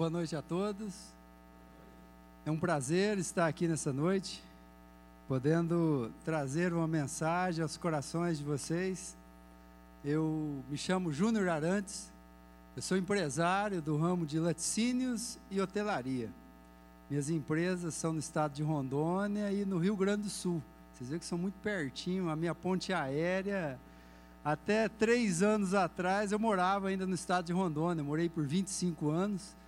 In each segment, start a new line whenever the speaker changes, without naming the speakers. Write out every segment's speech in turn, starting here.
Boa noite a todos. É um prazer estar aqui nessa noite, podendo trazer uma mensagem aos corações de vocês. Eu me chamo Júnior Arantes, eu sou empresário do ramo de laticínios e hotelaria. Minhas empresas são no estado de Rondônia e no Rio Grande do Sul. Vocês veem que são muito pertinho, a minha ponte aérea. Até três anos atrás eu morava ainda no estado de Rondônia, eu morei por 25 anos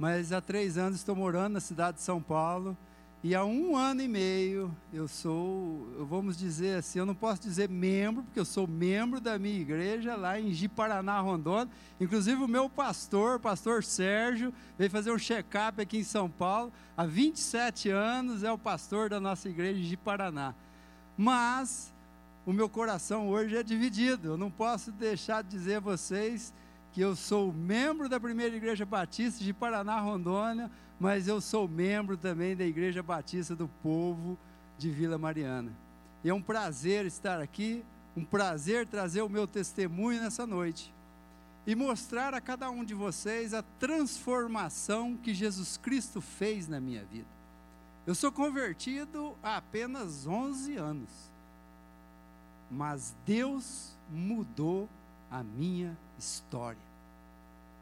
mas há três anos estou morando na cidade de São Paulo. E há um ano e meio eu sou, vamos dizer assim, eu não posso dizer membro, porque eu sou membro da minha igreja lá em Jiparaná, Rondônia. Inclusive o meu pastor, pastor Sérgio, veio fazer um check-up aqui em São Paulo. Há 27 anos é o pastor da nossa igreja em Jiparaná. Mas o meu coração hoje é dividido. Eu não posso deixar de dizer a vocês que eu sou membro da Primeira Igreja Batista de Paraná, Rondônia, mas eu sou membro também da Igreja Batista do Povo de Vila Mariana. E é um prazer estar aqui, um prazer trazer o meu testemunho nessa noite e mostrar a cada um de vocês a transformação que Jesus Cristo fez na minha vida. Eu sou convertido há apenas 11 anos, mas Deus mudou a minha história.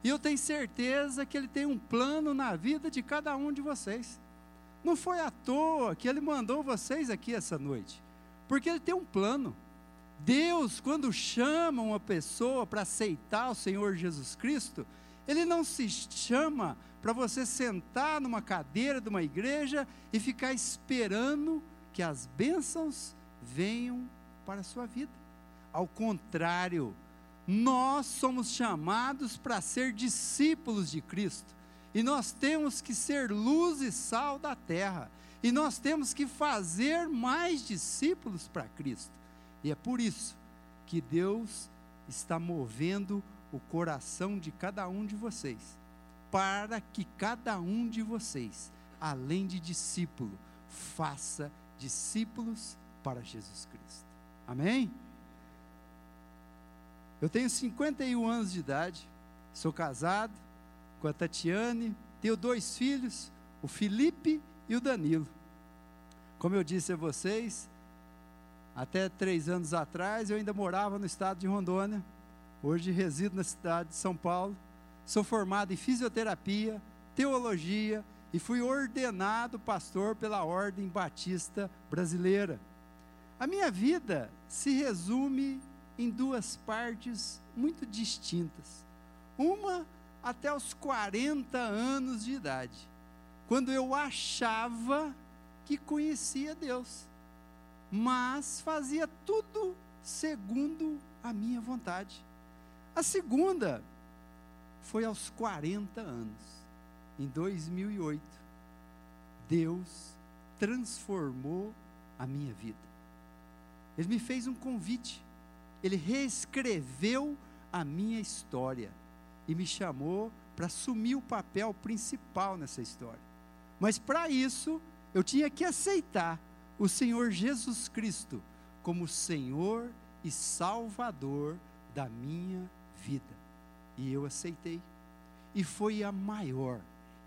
E eu tenho certeza que Ele tem um plano na vida de cada um de vocês. Não foi à toa que Ele mandou vocês aqui essa noite, porque Ele tem um plano. Deus, quando chama uma pessoa para aceitar o Senhor Jesus Cristo, Ele não se chama para você sentar numa cadeira de uma igreja e ficar esperando que as bênçãos venham para a sua vida. Ao contrário, nós somos chamados para ser discípulos de Cristo. E nós temos que ser luz e sal da terra. E nós temos que fazer mais discípulos para Cristo. E é por isso que Deus está movendo o coração de cada um de vocês, para que cada um de vocês, além de discípulo, faça discípulos para Jesus Cristo. Amém? Eu tenho 51 anos de idade, sou casado com a Tatiane, tenho dois filhos, o Felipe e o Danilo. Como eu disse a vocês, até três anos atrás eu ainda morava no estado de Rondônia, hoje resido na cidade de São Paulo. Sou formado em fisioterapia, teologia e fui ordenado pastor pela Ordem Batista Brasileira. A minha vida se resume em duas partes muito distintas. Uma até os 40 anos de idade, quando eu achava que conhecia Deus, mas fazia tudo segundo a minha vontade. A segunda foi aos 40 anos, em 2008. Deus transformou a minha vida. Ele me fez um convite ele reescreveu a minha história e me chamou para assumir o papel principal nessa história. Mas para isso, eu tinha que aceitar o Senhor Jesus Cristo como Senhor e Salvador da minha vida. E eu aceitei. E foi a maior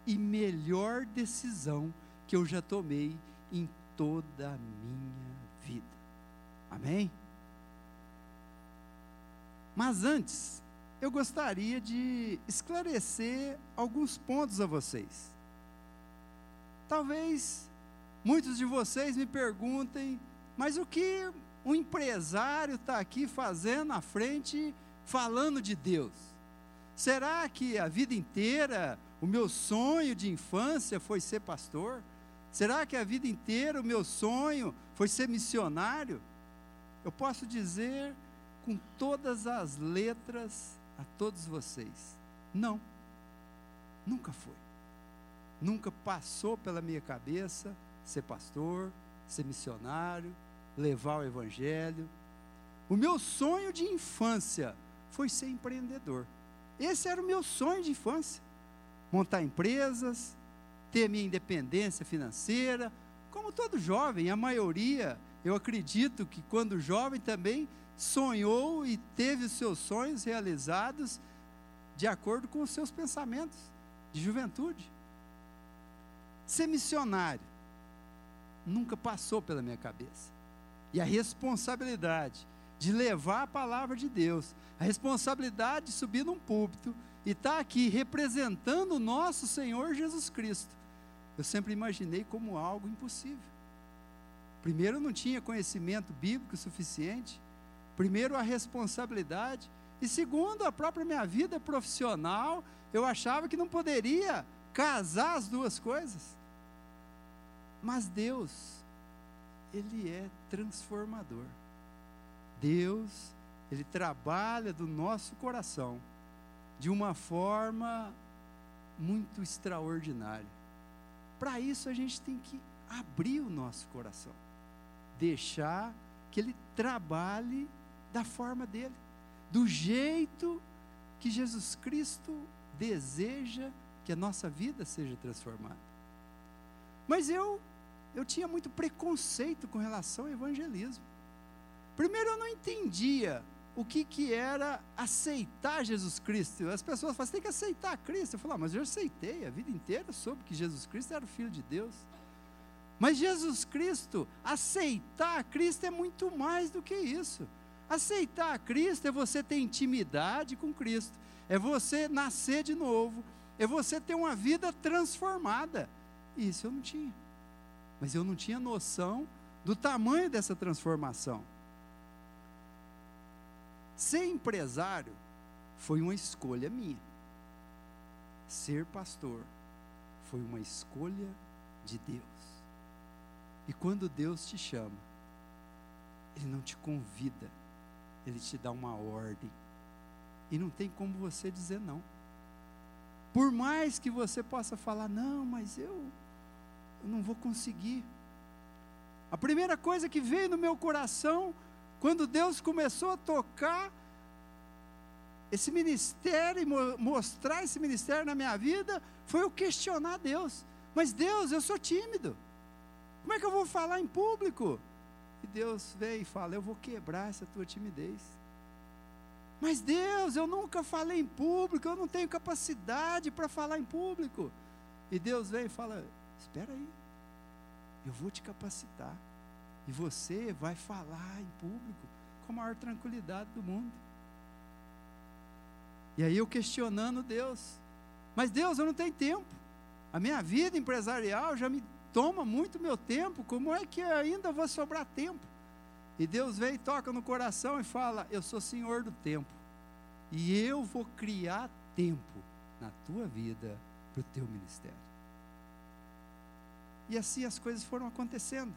e melhor decisão que eu já tomei em toda a minha vida. Amém? Mas antes, eu gostaria de esclarecer alguns pontos a vocês. Talvez muitos de vocês me perguntem, mas o que um empresário está aqui fazendo na frente, falando de Deus? Será que a vida inteira o meu sonho de infância foi ser pastor? Será que a vida inteira o meu sonho foi ser missionário? Eu posso dizer com todas as letras a todos vocês. Não, nunca foi. Nunca passou pela minha cabeça ser pastor, ser missionário, levar o evangelho. O meu sonho de infância foi ser empreendedor. Esse era o meu sonho de infância. Montar empresas, ter minha independência financeira, como todo jovem, a maioria, eu acredito que quando jovem também sonhou e teve os seus sonhos realizados de acordo com os seus pensamentos. de juventude. Ser missionário nunca passou pela minha cabeça. E a responsabilidade de levar a palavra de Deus, a responsabilidade de subir num púlpito e estar tá aqui representando o nosso Senhor Jesus Cristo, eu sempre imaginei como algo impossível. Primeiro, eu não tinha conhecimento bíblico suficiente. Primeiro, a responsabilidade. E segundo, a própria minha vida profissional, eu achava que não poderia casar as duas coisas. Mas Deus, Ele é transformador. Deus, Ele trabalha do nosso coração de uma forma muito extraordinária. Para isso a gente tem que abrir o nosso coração, deixar que Ele trabalhe da forma dele, do jeito que Jesus Cristo deseja que a nossa vida seja transformada. Mas eu eu tinha muito preconceito com relação ao evangelismo. Primeiro, eu não entendia o que, que era aceitar Jesus Cristo. As pessoas falam, você tem que aceitar Cristo. Eu falo, ah, mas eu aceitei, a vida inteira soube que Jesus Cristo era o Filho de Deus. Mas Jesus Cristo, aceitar Cristo é muito mais do que isso. Aceitar Cristo é você ter intimidade com Cristo, é você nascer de novo, é você ter uma vida transformada. Isso eu não tinha mas eu não tinha noção do tamanho dessa transformação. Ser empresário foi uma escolha minha. Ser pastor foi uma escolha de Deus. E quando Deus te chama, Ele não te convida, Ele te dá uma ordem. E não tem como você dizer não. Por mais que você possa falar, não, mas eu eu não vou conseguir. A primeira coisa que veio no meu coração, quando Deus começou a tocar esse ministério mostrar esse ministério na minha vida, foi eu questionar Deus. Mas Deus, eu sou tímido. Como é que eu vou falar em público? E Deus veio e fala: Eu vou quebrar essa tua timidez. Mas Deus, eu nunca falei em público, eu não tenho capacidade para falar em público. E Deus vem e fala: Espera aí, eu vou te capacitar. E você vai falar em público com a maior tranquilidade do mundo. E aí eu questionando Deus. Mas Deus, eu não tenho tempo. A minha vida empresarial já me toma muito meu tempo. Como é que ainda vou sobrar tempo? E Deus vem e toca no coração e fala: Eu sou senhor do tempo. E eu vou criar tempo na tua vida para o teu ministério. E assim as coisas foram acontecendo.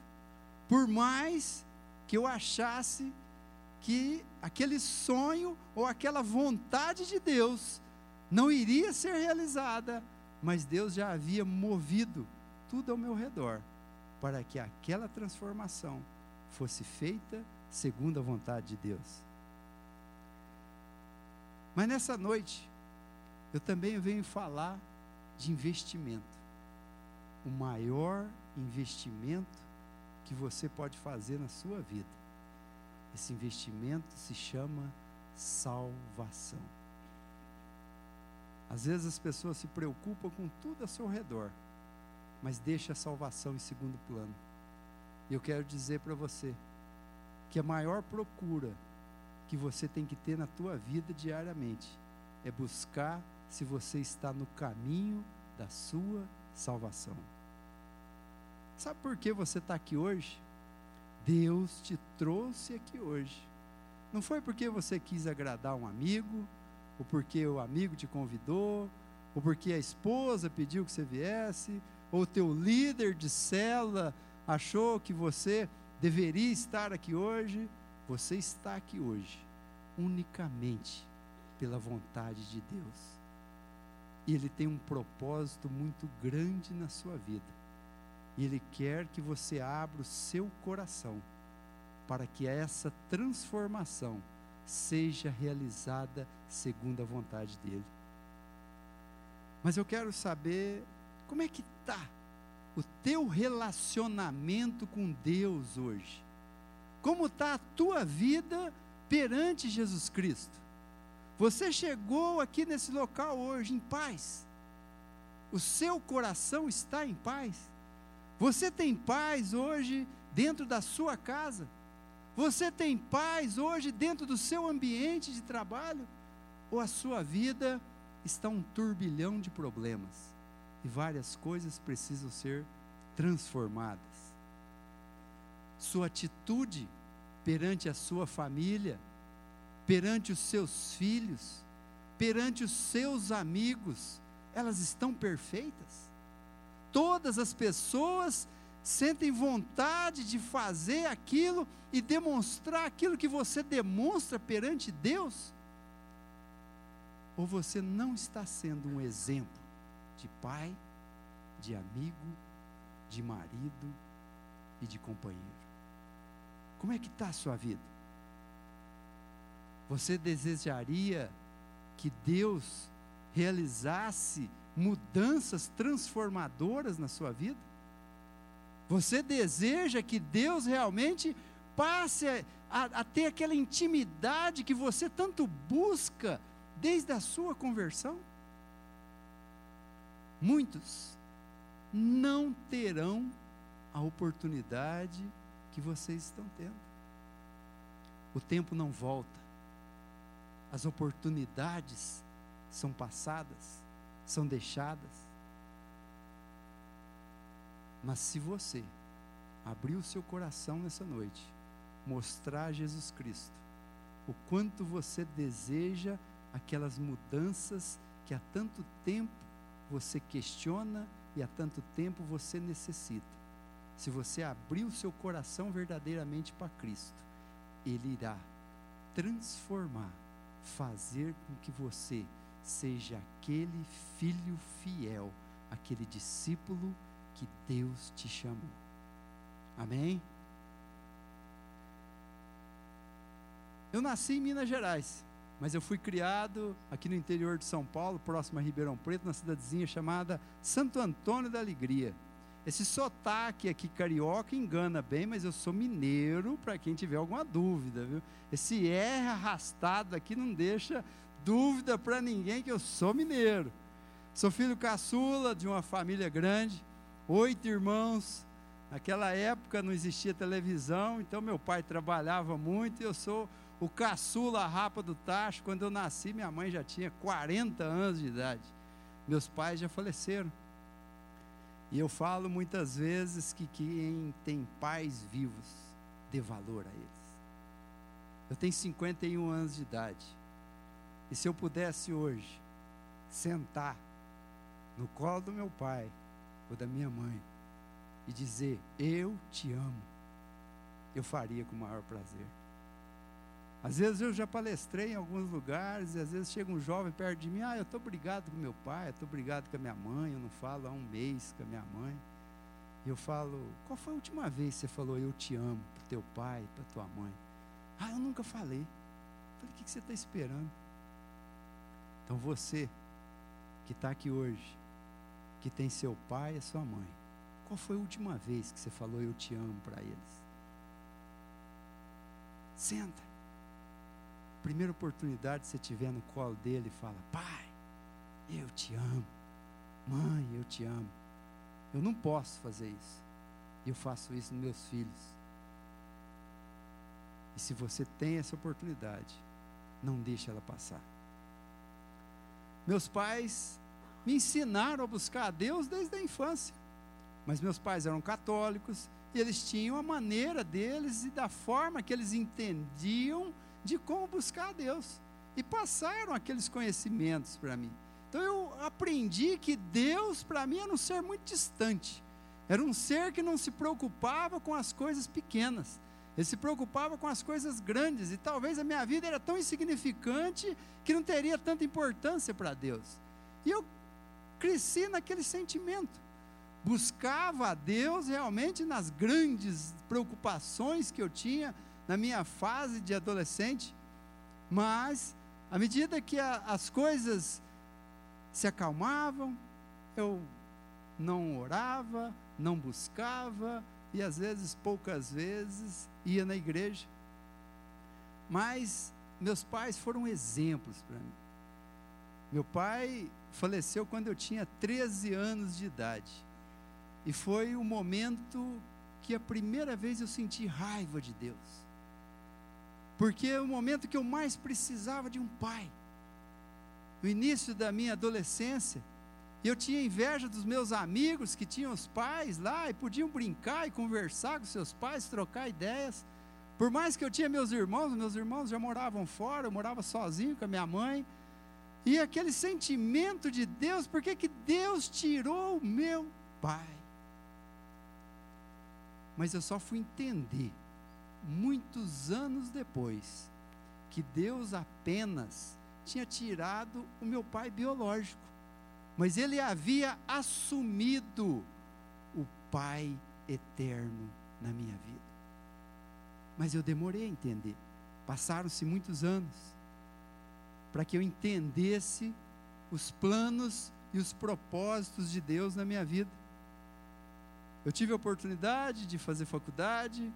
Por mais que eu achasse que aquele sonho ou aquela vontade de Deus não iria ser realizada, mas Deus já havia movido tudo ao meu redor para que aquela transformação fosse feita segundo a vontade de Deus. Mas nessa noite, eu também venho falar de investimento o maior investimento que você pode fazer na sua vida. Esse investimento se chama salvação. Às vezes as pessoas se preocupam com tudo ao seu redor, mas deixa a salvação em segundo plano. E eu quero dizer para você que a maior procura que você tem que ter na tua vida diariamente é buscar se você está no caminho da sua salvação. Sabe por que você está aqui hoje? Deus te trouxe aqui hoje. Não foi porque você quis agradar um amigo, ou porque o amigo te convidou, ou porque a esposa pediu que você viesse, ou teu líder de cela achou que você deveria estar aqui hoje. Você está aqui hoje unicamente pela vontade de Deus. E Ele tem um propósito muito grande na sua vida. E Ele quer que você abra o seu coração para que essa transformação seja realizada segundo a vontade dEle. Mas eu quero saber como é que está o teu relacionamento com Deus hoje. Como está a tua vida perante Jesus Cristo? Você chegou aqui nesse local hoje em paz. O seu coração está em paz? Você tem paz hoje dentro da sua casa? Você tem paz hoje dentro do seu ambiente de trabalho? Ou a sua vida está um turbilhão de problemas e várias coisas precisam ser transformadas? Sua atitude perante a sua família, perante os seus filhos, perante os seus amigos, elas estão perfeitas? Todas as pessoas sentem vontade de fazer aquilo e demonstrar aquilo que você demonstra perante Deus? Ou você não está sendo um exemplo de pai, de amigo, de marido e de companheiro? Como é que está a sua vida? Você desejaria que Deus realizasse mudanças transformadoras na sua vida? Você deseja que Deus realmente passe a, a, ter aquela intimidade que você tanto busca desde a sua conversão? Muitos não terão a oportunidade que vocês estão tendo. O tempo não volta, as oportunidades são passadas, são deixadas. Mas se você abrir o seu coração nessa noite, mostrar a Jesus Cristo, o quanto você deseja aquelas mudanças que há tanto tempo você questiona e há tanto tempo você necessita. Se você abrir o seu coração verdadeiramente para Cristo, Ele irá transformar, fazer com que você seja aquele filho fiel, aquele discípulo que Deus te chamou. Amém? Eu nasci em Minas Gerais, mas eu fui criado aqui no interior de São Paulo, próximo a Ribeirão Preto, na cidadezinha chamada Santo Antônio da Alegria. Esse sotaque aqui carioca engana bem, mas eu sou mineiro, para quem tiver alguma dúvida, viu? Esse R arrastado aqui não deixa dúvida para ninguém que eu sou mineiro. Sou filho caçula de uma família grande, oito irmãos. Naquela época não existia televisão, então meu pai trabalhava muito e eu sou o caçula rapa do tacho. Quando eu nasci, minha mãe já tinha 40 anos de idade. Meus pais já faleceram. E eu falo muitas vezes que quem tem pais vivos dê valor a eles. Eu tenho 51 anos de idade. E se eu pudesse hoje sentar no colo do meu pai ou da minha mãe e dizer: Eu te amo, eu faria com o maior prazer. Às vezes eu já palestrei em alguns lugares, e às vezes chega um jovem perto de mim, ah, eu estou brigado com meu pai, eu estou brigado com a minha mãe, eu não falo há um mês com a minha mãe. E eu falo, qual foi a última vez que você falou eu te amo para teu pai, para tua mãe? Ah, eu nunca falei. Eu falei, o que, que você está esperando? Então você que está aqui hoje, que tem seu pai e sua mãe, qual foi a última vez que você falou eu te amo para eles? Senta primeira oportunidade que você tiver no colo dele, fala: Pai, eu te amo. Mãe, eu te amo. Eu não posso fazer isso. Eu faço isso nos meus filhos. E se você tem essa oportunidade, não deixe ela passar. Meus pais me ensinaram a buscar a Deus desde a infância. Mas meus pais eram católicos e eles tinham a maneira deles e da forma que eles entendiam de como buscar a Deus. E passaram aqueles conhecimentos para mim. Então eu aprendi que Deus para mim era um ser muito distante. Era um ser que não se preocupava com as coisas pequenas. Ele se preocupava com as coisas grandes. E talvez a minha vida era tão insignificante que não teria tanta importância para Deus. E eu cresci naquele sentimento. Buscava a Deus realmente nas grandes preocupações que eu tinha na minha fase de adolescente, mas à medida que a, as coisas se acalmavam, eu não orava, não buscava e às vezes, poucas vezes, ia na igreja. Mas meus pais foram exemplos para mim. Meu pai faleceu quando eu tinha 13 anos de idade. E foi o momento que a primeira vez eu senti raiva de Deus. Porque é o momento que eu mais precisava de um pai. No início da minha adolescência, eu tinha inveja dos meus amigos que tinham os pais lá e podiam brincar e conversar com seus pais, trocar ideias. Por mais que eu tinha meus irmãos, meus irmãos já moravam fora, eu morava sozinho com a minha mãe. E aquele sentimento de Deus, por que Deus tirou o meu pai? Mas eu só fui entender, muitos anos depois, que Deus apenas tinha tirado o meu pai biológico, mas ele havia assumido o pai eterno na minha vida. Mas eu demorei a entender. Passaram-se muitos anos para que eu entendesse os planos e os propósitos de Deus na minha vida. Eu tive a oportunidade de fazer faculdade,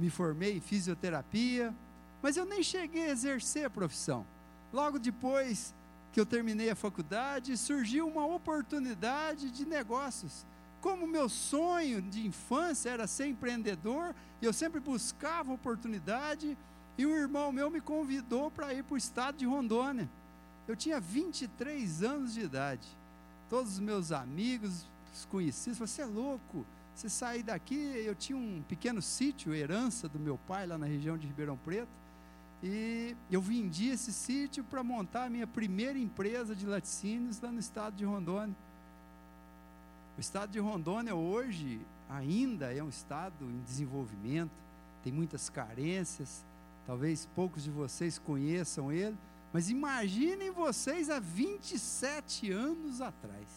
me formei em fisioterapia, mas eu nem cheguei a exercer a profissão. Logo depois que eu terminei a faculdade, surgiu uma oportunidade de negócios como meu sonho de infância era ser empreendedor, eu sempre buscava oportunidade, e um irmão meu me convidou para ir para o estado de Rondônia. Eu tinha 23 anos de idade. Todos os meus amigos, os conhecidos, falaram: Você é louco? Você sair daqui. Eu tinha um pequeno sítio, herança do meu pai, lá na região de Ribeirão Preto. E eu vendi esse sítio para montar a minha primeira empresa de laticínios lá no estado de Rondônia. O estado de Rondônia hoje ainda é um estado em desenvolvimento, tem muitas carências, talvez poucos de vocês conheçam ele, mas imaginem vocês há 27 anos atrás,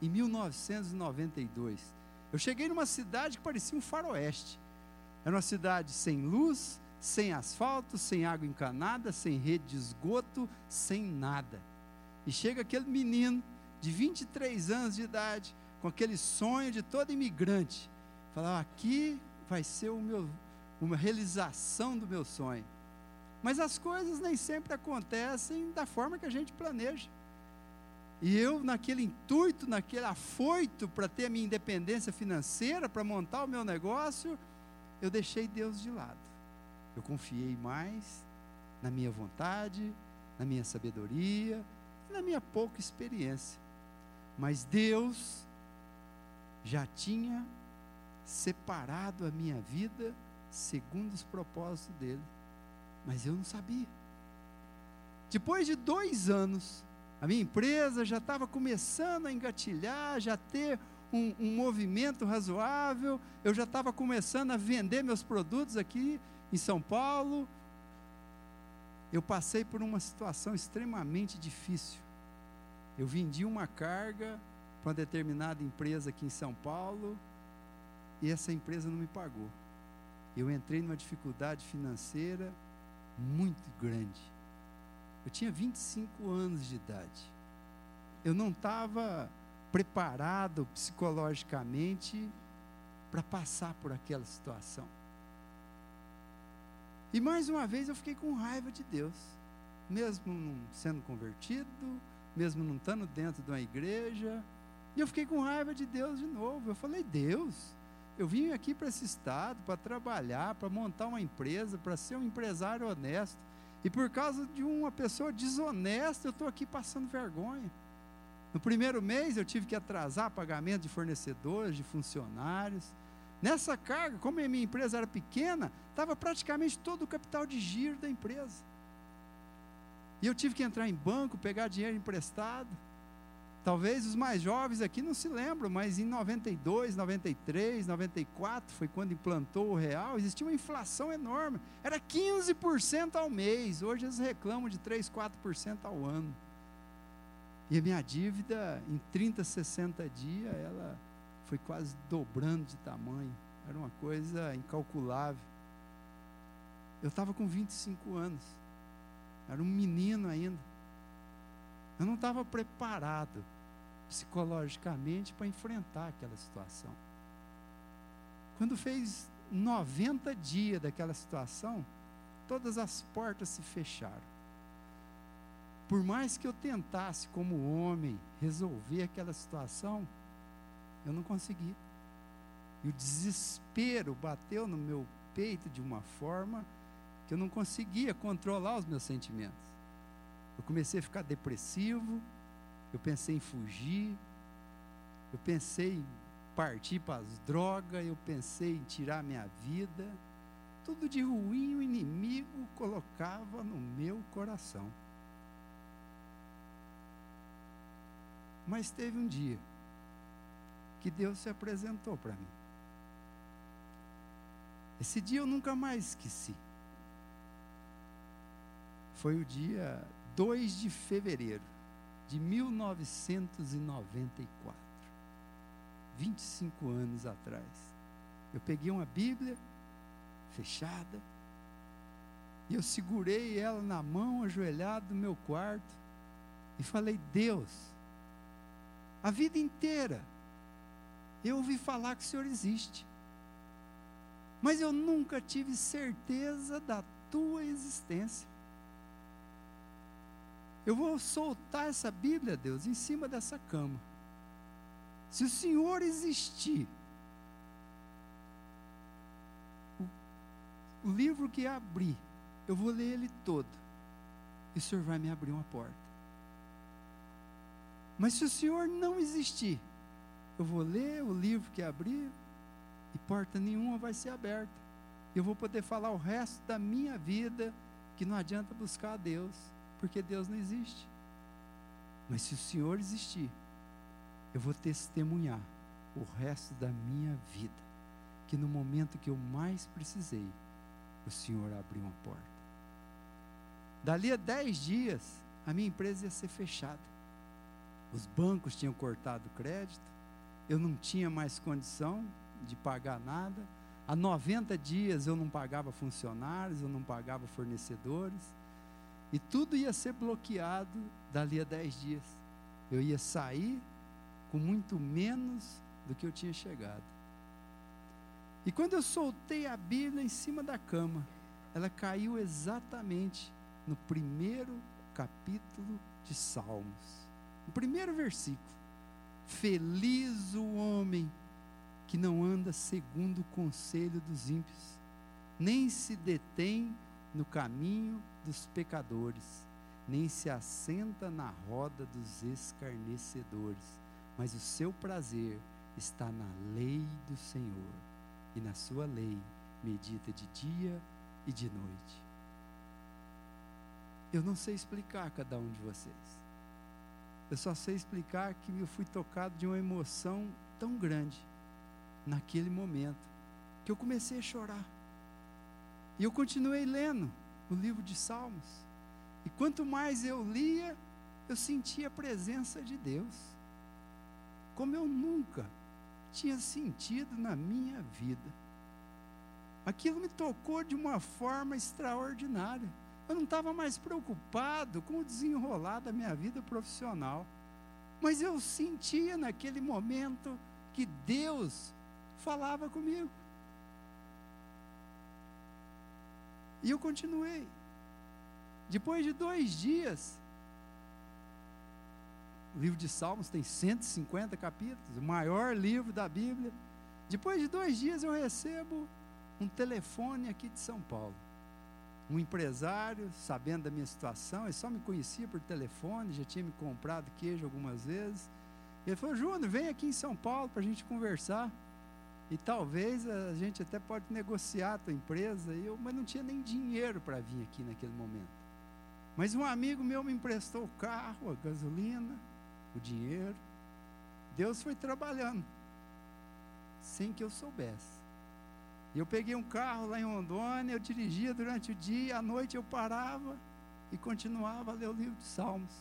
em 1992. Eu cheguei numa cidade que parecia um faroeste. Era uma cidade sem luz, sem asfalto, sem água encanada, sem rede de esgoto, sem nada. E chega aquele menino de 23 anos de idade, com aquele sonho de todo imigrante. Falar, aqui vai ser o meu, uma realização do meu sonho. Mas as coisas nem sempre acontecem da forma que a gente planeja. E eu, naquele intuito, naquele afoito para ter a minha independência financeira, para montar o meu negócio, eu deixei Deus de lado. Eu confiei mais na minha vontade, na minha sabedoria, na minha pouca experiência. Mas Deus já tinha separado a minha vida segundo os propósitos dele, mas eu não sabia. Depois de dois anos, a minha empresa já estava começando a engatilhar, já ter um, um movimento razoável, eu já estava começando a vender meus produtos aqui em São Paulo. Eu passei por uma situação extremamente difícil. Eu vendi uma carga para uma determinada empresa aqui em São Paulo e essa empresa não me pagou. Eu entrei numa dificuldade financeira muito grande. Eu tinha 25 anos de idade. Eu não estava preparado psicologicamente para passar por aquela situação. E mais uma vez eu fiquei com raiva de Deus, mesmo não sendo convertido, mesmo não estando dentro de uma igreja, e eu fiquei com raiva de Deus de novo. Eu falei: Deus, eu vim aqui para esse estado para trabalhar, para montar uma empresa, para ser um empresário honesto. E por causa de uma pessoa desonesta, eu estou aqui passando vergonha. No primeiro mês eu tive que atrasar pagamento de fornecedores, de funcionários. Nessa carga, como a minha empresa era pequena, estava praticamente todo o capital de giro da empresa. E eu tive que entrar em banco, pegar dinheiro emprestado. Talvez os mais jovens aqui não se lembram, mas em 92, 93, 94 foi quando implantou o real, existia uma inflação enorme. Era 15% ao mês. Hoje eles reclamam de 3, 4% ao ano. E a minha dívida em 30, 60 dias, ela foi quase dobrando de tamanho. Era uma coisa incalculável. Eu estava com 25 anos. Era um menino ainda. Eu não estava preparado psicologicamente para enfrentar aquela situação. Quando fez 90 dias daquela situação, todas as portas se fecharam. por mais que eu tentasse, como homem, resolver aquela situação, eu não consegui. E o desespero bateu no meu peito de uma forma que eu não conseguia controlar os meus sentimentos. Eu comecei a ficar depressivo, eu pensei em fugir, eu pensei em partir para as drogas, eu pensei em tirar minha vida. Tudo de ruim o inimigo colocava no meu coração. Mas teve um dia que Deus se apresentou para mim. Esse dia eu nunca mais esqueci. Foi o dia 2 de fevereiro de 1994. 25 anos atrás. Eu peguei uma Bíblia fechada e eu segurei ela na mão, ajoelhado no meu quarto e falei: Deus, a vida inteira eu ouvi falar que o Senhor existe, mas eu nunca tive certeza da tua existência. Eu vou soltar essa Bíblia, Deus, em cima dessa cama. Se o Senhor existir, o, livro que abrir, eu vou ler ele todo. E o Senhor vai me abrir uma porta. Mas se o Senhor não existir, eu vou ler o livro que abrir e porta nenhuma vai ser aberta. Eu vou poder falar o resto da minha vida que não adianta buscar a Deus porque Deus não existe. Mas se o Senhor existir, eu vou testemunhar o resto da minha vida, que no momento que eu mais precisei, o Senhor abriu uma porta. Dali a dez dias, a minha empresa ia ser fechada. Os bancos tinham cortado o crédito, eu não tinha mais condição de pagar nada. Há 90 dias eu não pagava funcionários, eu não pagava fornecedores. E tudo ia ser bloqueado dali a dez dias. Eu ia sair com muito menos do que eu tinha chegado. E quando eu soltei a Bíblia em cima da cama, ela caiu exatamente no primeiro capítulo de Salmos. No primeiro versículo. Feliz o homem que não anda segundo o conselho dos ímpios, nem se detém no caminho dos pecadores, nem se assenta na roda dos escarnecedores, mas o seu prazer está na lei do Senhor, e na sua lei medita de dia e de noite. Eu não sei explicar a cada um de vocês. Eu só sei explicar que eu fui tocado de uma emoção tão grande naquele momento que eu comecei a chorar. E eu continuei lendo o livro de Salmos. E quanto mais eu lia, eu sentia a presença de Deus. Como eu nunca tinha sentido na minha vida. Aquilo me tocou de uma forma extraordinária. Eu não estava mais preocupado com o desenrolar da minha vida profissional. Mas eu sentia naquele momento que Deus falava comigo. E eu continuei. Depois de dois dias, o livro de Salmos tem 150 capítulos, o maior livro da Bíblia. Depois de dois dias, eu recebo um telefone aqui de São Paulo. Um empresário, sabendo da minha situação, ele só me conhecia por telefone, já tinha me comprado queijo algumas vezes. Ele falou: Júnior, vem aqui em São Paulo para a gente conversar. E talvez a gente até pode negociar a tua empresa, eu, mas não tinha nem dinheiro para vir aqui naquele momento. Mas um amigo meu me emprestou o carro, a gasolina, o dinheiro. Deus foi trabalhando, sem que eu soubesse. E eu peguei um carro lá em Rondônia, eu dirigia durante o dia, à noite eu parava e continuava a ler o livro de Salmos.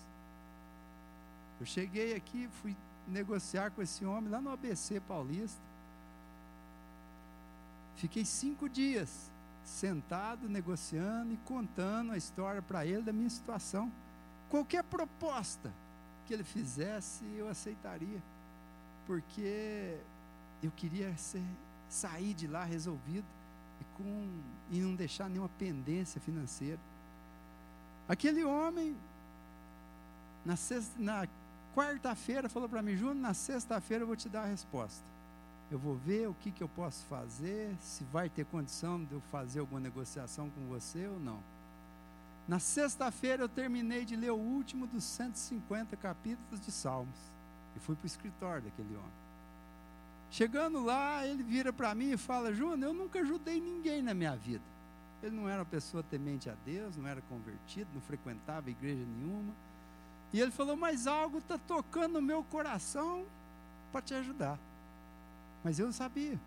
Eu cheguei aqui, fui negociar com esse homem lá no ABC Paulista. Fiquei cinco dias sentado, negociando e contando a história para ele da minha situação. Qualquer proposta que ele fizesse, eu aceitaria, porque eu queria ser, sair de lá resolvido e, com, e não deixar nenhuma pendência financeira. Aquele homem na, na quarta-feira, falou para mim, Júnior, na sexta-feira eu vou te dar a resposta. Eu vou ver o que, que eu posso fazer, se vai ter condição de eu fazer alguma negociação com você ou não. Na sexta-feira eu terminei de ler o último dos 150 capítulos de Salmos. E fui para o escritório daquele homem. Chegando lá, ele vira para mim e fala: Júnior, eu nunca ajudei ninguém na minha vida. Ele não era uma pessoa temente a Deus, não era convertido, não frequentava igreja nenhuma. E ele falou: Mas algo está tocando no meu coração para te ajudar. Mas eu sabia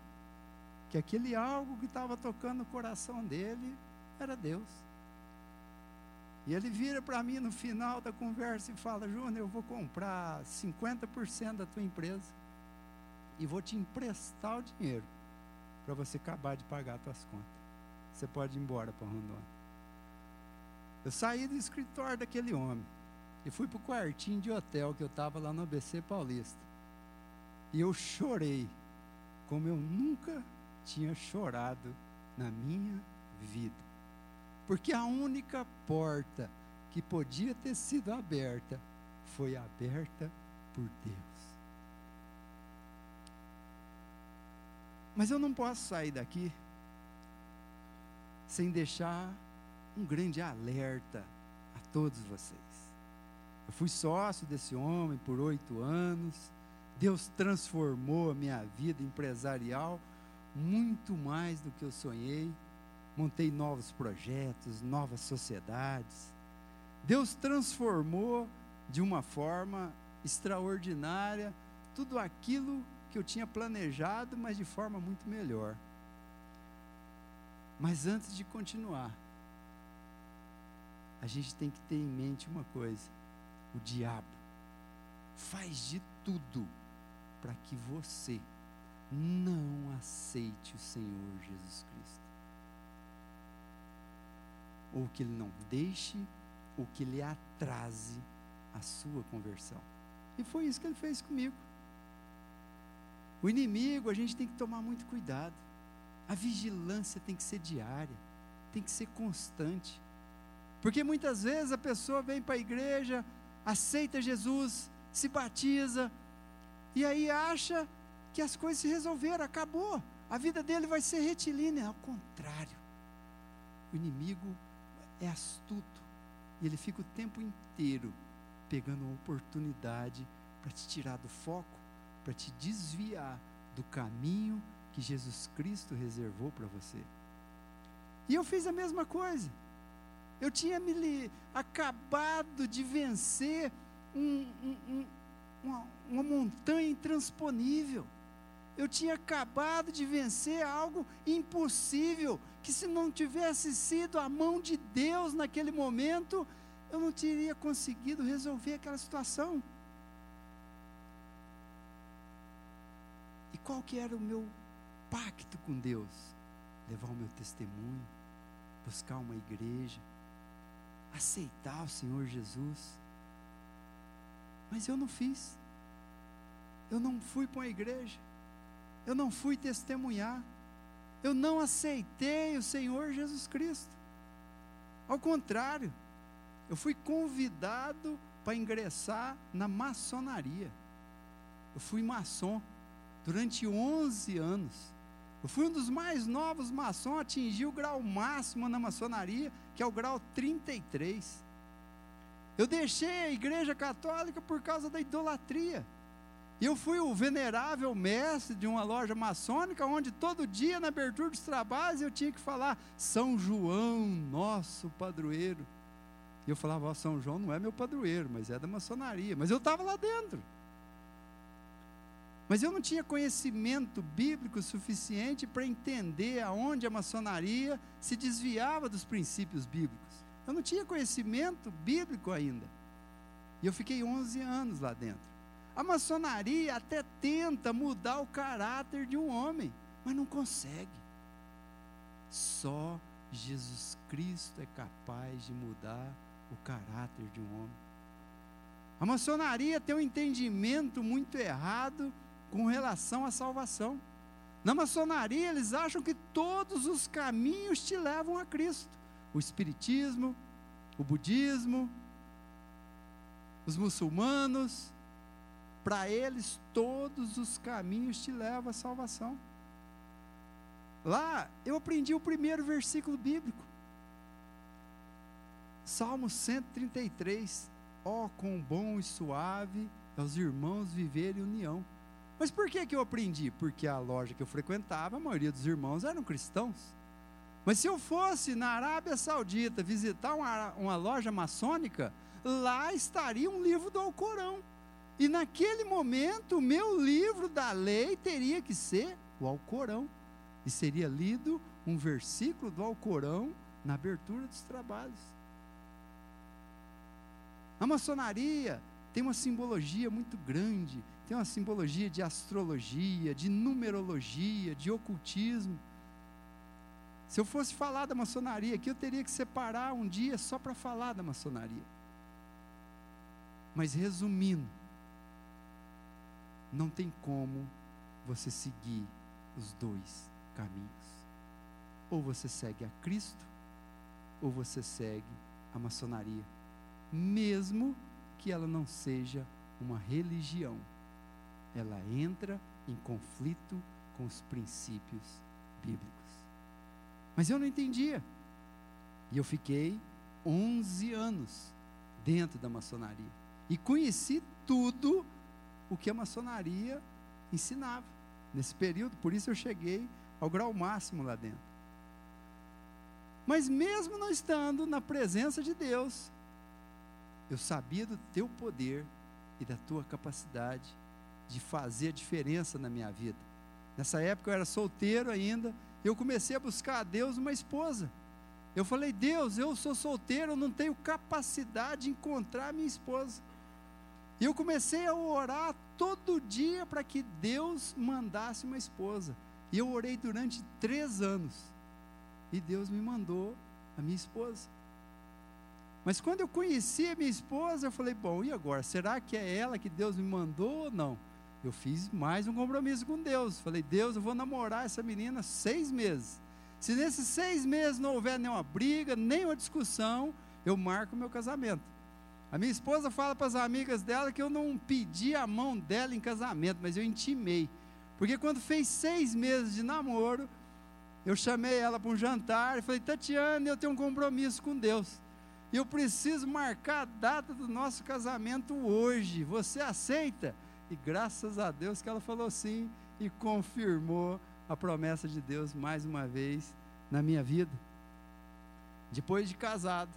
que aquele algo que estava tocando no coração dele era Deus. E ele vira para mim no final da conversa e fala: Júnior, eu vou comprar 50% da tua empresa e vou te emprestar o dinheiro para você acabar de pagar as tuas contas. Você pode ir embora para Rondônia. Eu saí do escritório daquele homem e fui para o quartinho de hotel que eu estava lá no ABC Paulista. E eu chorei como eu nunca tinha chorado na minha vida. Porque a única porta que podia ter sido aberta foi aberta por Deus. Mas eu não posso sair daqui sem deixar um grande alerta a todos vocês. Eu fui sócio desse homem por oito anos. Deus transformou a minha vida empresarial muito mais do que eu sonhei montei novos projetos, novas sociedades. Deus transformou de uma forma extraordinária tudo aquilo que eu tinha planejado, mas de forma muito melhor. Mas antes de continuar, a gente tem que ter em mente uma coisa: o diabo faz de tudo para que você não aceite o Senhor Jesus Cristo ou que ele não deixe, ou que ele atrase a sua conversão. E foi isso que ele fez comigo. O inimigo, a gente tem que tomar muito cuidado. A vigilância tem que ser diária, tem que ser constante. Porque muitas vezes a pessoa vem para a igreja, aceita Jesus, se batiza, e aí acha que as coisas se resolveram, acabou. A vida dele vai ser retilínea. Ao contrário, o inimigo é astuto e ele fica o tempo inteiro pegando uma oportunidade para te tirar do foco, para te desviar do caminho que Jesus Cristo reservou para você. E eu fiz a mesma coisa. Eu tinha me acabado de vencer um, um, um, uma, uma montanha intransponível eu tinha acabado de vencer algo impossível, que se não tivesse sido a mão de Deus naquele momento, eu não teria conseguido resolver aquela situação. E qual que era o meu pacto com Deus? Levar o meu testemunho, buscar uma igreja, aceitar o Senhor Jesus. Mas eu não fiz. Eu não fui para uma igreja eu não fui testemunhar, eu não aceitei o Senhor Jesus Cristo. Ao contrário, eu fui convidado para ingressar na maçonaria. Eu fui maçom durante 11 anos. Eu fui um dos mais novos maçons, atingi o grau máximo na maçonaria, que é o grau 33. Eu deixei a igreja católica por causa da idolatria. E eu fui o venerável mestre de uma loja maçônica, onde todo dia, na abertura dos trabalhos, eu tinha que falar São João, nosso padroeiro. E eu falava, oh, São João não é meu padroeiro, mas é da maçonaria. Mas eu estava lá dentro. Mas eu não tinha conhecimento bíblico suficiente para entender aonde a maçonaria se desviava dos princípios bíblicos. Eu não tinha conhecimento bíblico ainda. E eu fiquei 11 anos lá dentro. A maçonaria até tenta mudar o caráter de um homem, mas não consegue. Só Jesus Cristo é capaz de mudar o caráter de um homem. A maçonaria tem um entendimento muito errado com relação à salvação. Na maçonaria, eles acham que todos os caminhos te levam a Cristo: o Espiritismo, o Budismo, os muçulmanos, para eles todos os caminhos te levam à salvação. Lá eu aprendi o primeiro versículo bíblico. Salmo 133. Ó, oh, quão bom e suave é os irmãos viverem união. Mas por que, que eu aprendi? Porque a loja que eu frequentava, a maioria dos irmãos eram cristãos. Mas se eu fosse na Arábia Saudita visitar uma, uma loja maçônica, lá estaria um livro do Alcorão. E naquele momento, o meu livro da lei teria que ser o Alcorão. E seria lido um versículo do Alcorão na abertura dos trabalhos. A maçonaria tem uma simbologia muito grande, tem uma simbologia de astrologia, de numerologia, de ocultismo. Se eu fosse falar da maçonaria aqui, eu teria que separar um dia só para falar da maçonaria. Mas resumindo, não tem como você seguir os dois caminhos. Ou você segue a Cristo, ou você segue a maçonaria, mesmo que ela não seja uma religião. Ela entra em conflito com os princípios bíblicos. Mas eu não entendia. E eu fiquei 11 anos dentro da maçonaria. E conheci tudo o que a maçonaria ensinava nesse período, por isso eu cheguei ao grau máximo lá dentro. Mas mesmo não estando na presença de Deus, eu sabia do teu poder e da tua capacidade de fazer diferença na minha vida. Nessa época eu era solteiro ainda, eu comecei a buscar a Deus uma esposa. Eu falei, Deus, eu sou solteiro, eu não tenho capacidade de encontrar minha esposa. E eu comecei a orar todo dia para que Deus mandasse uma esposa. E eu orei durante três anos. E Deus me mandou a minha esposa. Mas quando eu conheci a minha esposa, eu falei: bom, e agora? Será que é ela que Deus me mandou ou não? Eu fiz mais um compromisso com Deus. Falei: Deus, eu vou namorar essa menina seis meses. Se nesses seis meses não houver nenhuma briga, nenhuma discussão, eu marco meu casamento. A minha esposa fala para as amigas dela que eu não pedi a mão dela em casamento, mas eu intimei. Porque quando fez seis meses de namoro, eu chamei ela para um jantar e falei: Tatiana, eu tenho um compromisso com Deus. Eu preciso marcar a data do nosso casamento hoje. Você aceita? E graças a Deus que ela falou sim e confirmou a promessa de Deus mais uma vez na minha vida. Depois de casado,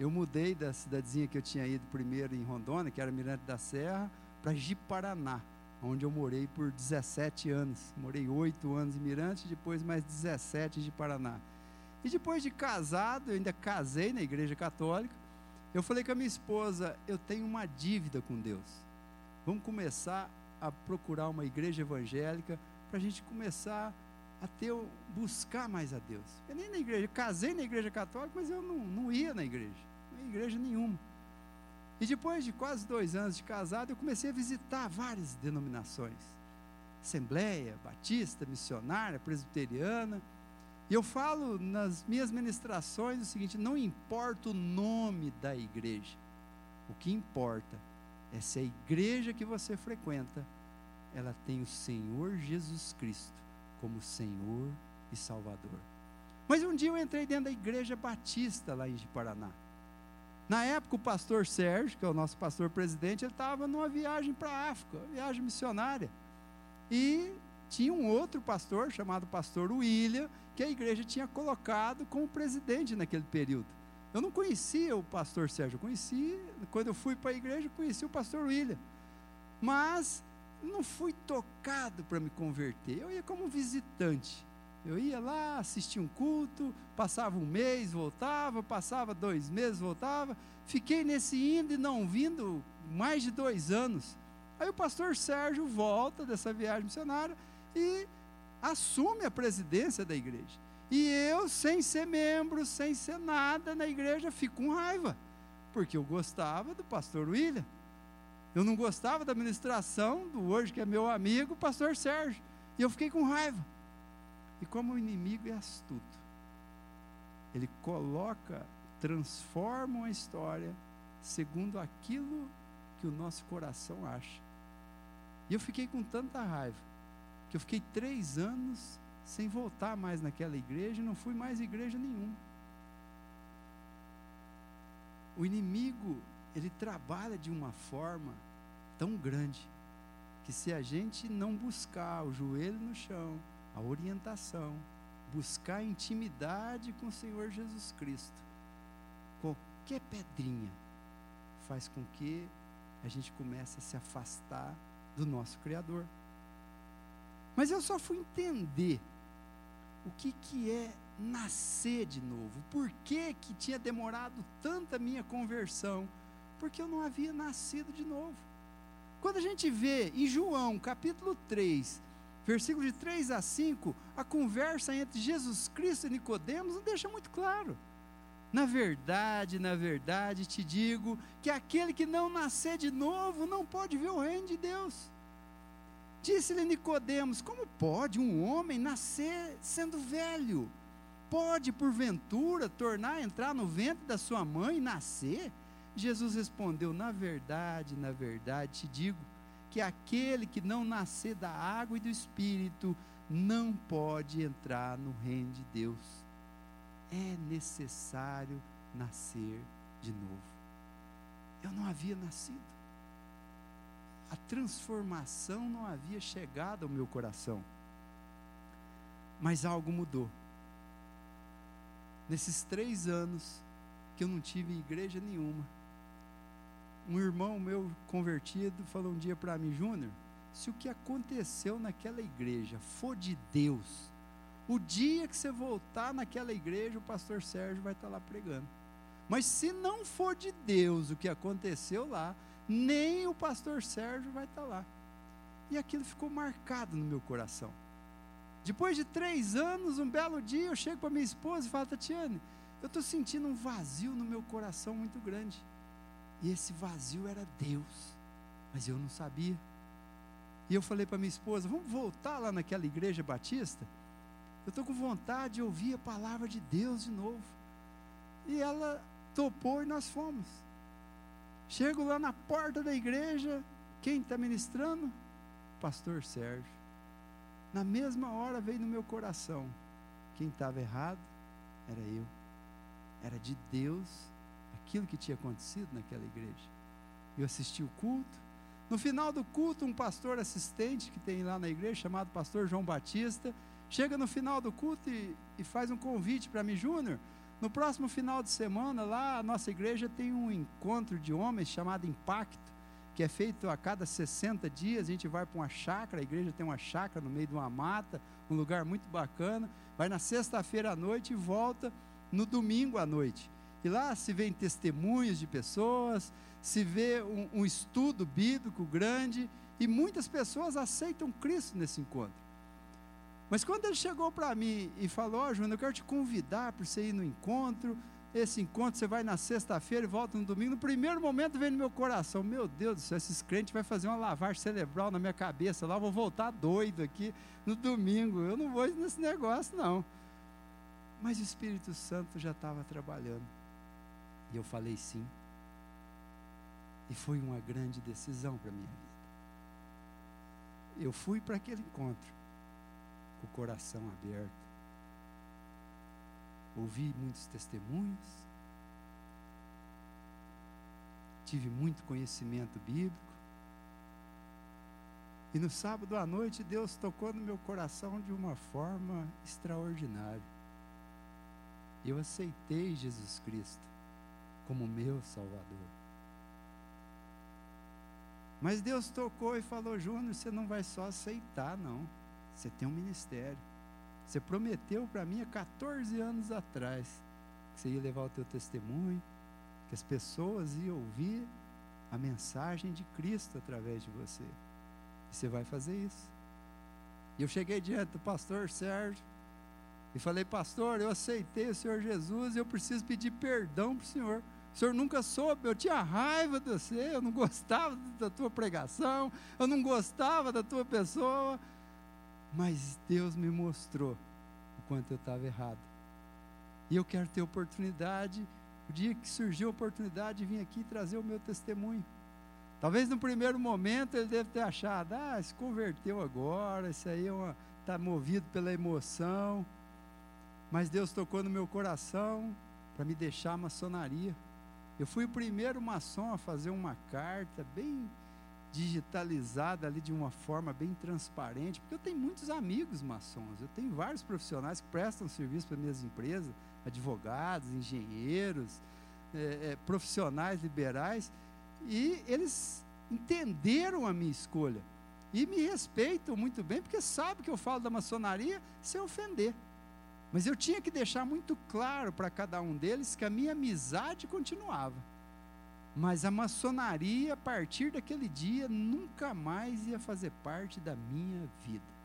eu mudei da cidadezinha que eu tinha ido primeiro em Rondônia, que era Mirante da Serra, para Jiparaná, onde eu morei por 17 anos. Morei 8 anos em Mirante, depois mais 17 em Jiparaná. E depois de casado, eu ainda casei na igreja católica, eu falei com a minha esposa, eu tenho uma dívida com Deus. Vamos começar a procurar uma igreja evangélica para a gente começar a ter, buscar mais a Deus. Eu nem na igreja, casei na igreja católica, mas eu não, não ia na igreja em igreja nenhuma. E depois de quase dois anos de casado, eu comecei a visitar várias denominações: Assembleia, Batista, Missionária, Presbiteriana. E eu falo nas minhas ministrações o seguinte: não importa o nome da igreja, o que importa é se a igreja que você frequenta, ela tem o Senhor Jesus Cristo como Senhor e Salvador. Mas um dia eu entrei dentro da igreja batista lá em Paraná. Na época, o pastor Sérgio, que é o nosso pastor presidente, ele estava numa viagem para a África, viagem missionária. E tinha um outro pastor, chamado pastor William, que a igreja tinha colocado como presidente naquele período. Eu não conhecia o pastor Sérgio, eu conheci, quando eu fui para a igreja, conheci o pastor William. Mas não fui tocado para me converter, eu ia como visitante. Eu ia lá, assistia um culto, passava um mês, voltava, passava dois meses, voltava. Fiquei nesse indo e não vindo mais de dois anos. Aí o pastor Sérgio volta dessa viagem missionária e assume a presidência da igreja. E eu, sem ser membro, sem ser nada na igreja, fico com raiva, porque eu gostava do pastor William. Eu não gostava da administração do hoje, que é meu amigo, pastor Sérgio. E eu fiquei com raiva. E como o inimigo é astuto, ele coloca, transforma a história segundo aquilo que o nosso coração acha. E eu fiquei com tanta raiva, que eu fiquei três anos sem voltar mais naquela igreja e não fui mais igreja nenhuma. O inimigo, ele trabalha de uma forma tão grande que se a gente não buscar o joelho no chão, a orientação, buscar intimidade com o Senhor Jesus Cristo, qualquer pedrinha faz com que a gente comece a se afastar do nosso Criador. Mas eu só fui entender o que, que é nascer de novo. Por que, que tinha demorado tanta minha conversão? Porque eu não havia nascido de novo. Quando a gente vê em João capítulo 3, versículo de 3 a 5, a conversa entre Jesus Cristo e Nicodemos não deixa muito claro. Na verdade, na verdade te digo que aquele que não nascer de novo não pode ver o reino de Deus. Disse-lhe Nicodemos: Como pode um homem nascer sendo velho? Pode, porventura, tornar a entrar no ventre da sua mãe e nascer? Jesus respondeu: Na verdade, na verdade te digo que aquele que não nascer da água e do espírito não pode entrar no reino de Deus. É necessário nascer de novo. Eu não havia nascido a transformação não havia chegado ao meu coração. Mas algo mudou. Nesses três anos que eu não tive igreja nenhuma, um irmão meu convertido falou um dia para mim, Júnior, se o que aconteceu naquela igreja for de Deus, o dia que você voltar naquela igreja, o pastor Sérgio vai estar lá pregando. Mas se não for de Deus o que aconteceu lá, nem o pastor Sérgio vai estar lá. E aquilo ficou marcado no meu coração. Depois de três anos, um belo dia, eu chego para minha esposa e falo, Tatiane, eu estou sentindo um vazio no meu coração muito grande. E esse vazio era Deus, mas eu não sabia. E eu falei para minha esposa, vamos voltar lá naquela igreja batista? Eu estou com vontade de ouvir a palavra de Deus de novo. E ela topou e nós fomos. Chego lá na porta da igreja, quem está ministrando? Pastor Sérgio. Na mesma hora veio no meu coração: quem estava errado era eu. Era de Deus aquilo que tinha acontecido naquela igreja. Eu assisti o culto. No final do culto, um pastor assistente que tem lá na igreja, chamado pastor João Batista, chega no final do culto e, e faz um convite para mim, Júnior. No próximo final de semana, lá, a nossa igreja tem um encontro de homens chamado Impacto, que é feito a cada 60 dias. A gente vai para uma chácara, a igreja tem uma chácara no meio de uma mata, um lugar muito bacana. Vai na sexta-feira à noite e volta no domingo à noite. E lá se vê testemunhos de pessoas, se vê um, um estudo bíblico grande, e muitas pessoas aceitam Cristo nesse encontro. Mas quando ele chegou para mim e falou: Ó, oh, eu quero te convidar para você ir no encontro. Esse encontro você vai na sexta-feira e volta no domingo. No primeiro momento veio no meu coração: Meu Deus do céu, esses crentes vão fazer uma lavagem cerebral na minha cabeça lá. Vou voltar doido aqui no domingo. Eu não vou nesse negócio, não. Mas o Espírito Santo já estava trabalhando. E eu falei sim. E foi uma grande decisão para a minha vida. Eu fui para aquele encontro com o coração aberto. Ouvi muitos testemunhos, tive muito conhecimento bíblico. E no sábado à noite, Deus tocou no meu coração de uma forma extraordinária. Eu aceitei Jesus Cristo como meu Salvador. Mas Deus tocou e falou: Júnior, você não vai só aceitar, não. Você tem um ministério. Você prometeu para mim há 14 anos atrás que você ia levar o teu testemunho, que as pessoas iam ouvir a mensagem de Cristo através de você. E você vai fazer isso. E eu cheguei diante do pastor Sérgio e falei, pastor, eu aceitei o Senhor Jesus e eu preciso pedir perdão para o Senhor. O Senhor nunca soube, eu tinha raiva de você, eu não gostava da tua pregação, eu não gostava da tua pessoa, mas Deus me mostrou o quanto eu estava errado. E eu quero ter oportunidade, o dia que surgiu a oportunidade de vir aqui trazer o meu testemunho. Talvez no primeiro momento ele deve ter achado, ah, se converteu agora, isso aí está é tá movido pela emoção. Mas Deus tocou no meu coração para me deixar maçonaria. Eu fui o primeiro maçom a fazer uma carta bem digitalizada ali de uma forma bem transparente, porque eu tenho muitos amigos maçons, eu tenho vários profissionais que prestam serviço para minhas empresas, advogados, engenheiros, é, é, profissionais liberais, e eles entenderam a minha escolha e me respeitam muito bem, porque sabem que eu falo da maçonaria sem ofender. Mas eu tinha que deixar muito claro para cada um deles que a minha amizade continuava. Mas a maçonaria, a partir daquele dia, nunca mais ia fazer parte da minha vida.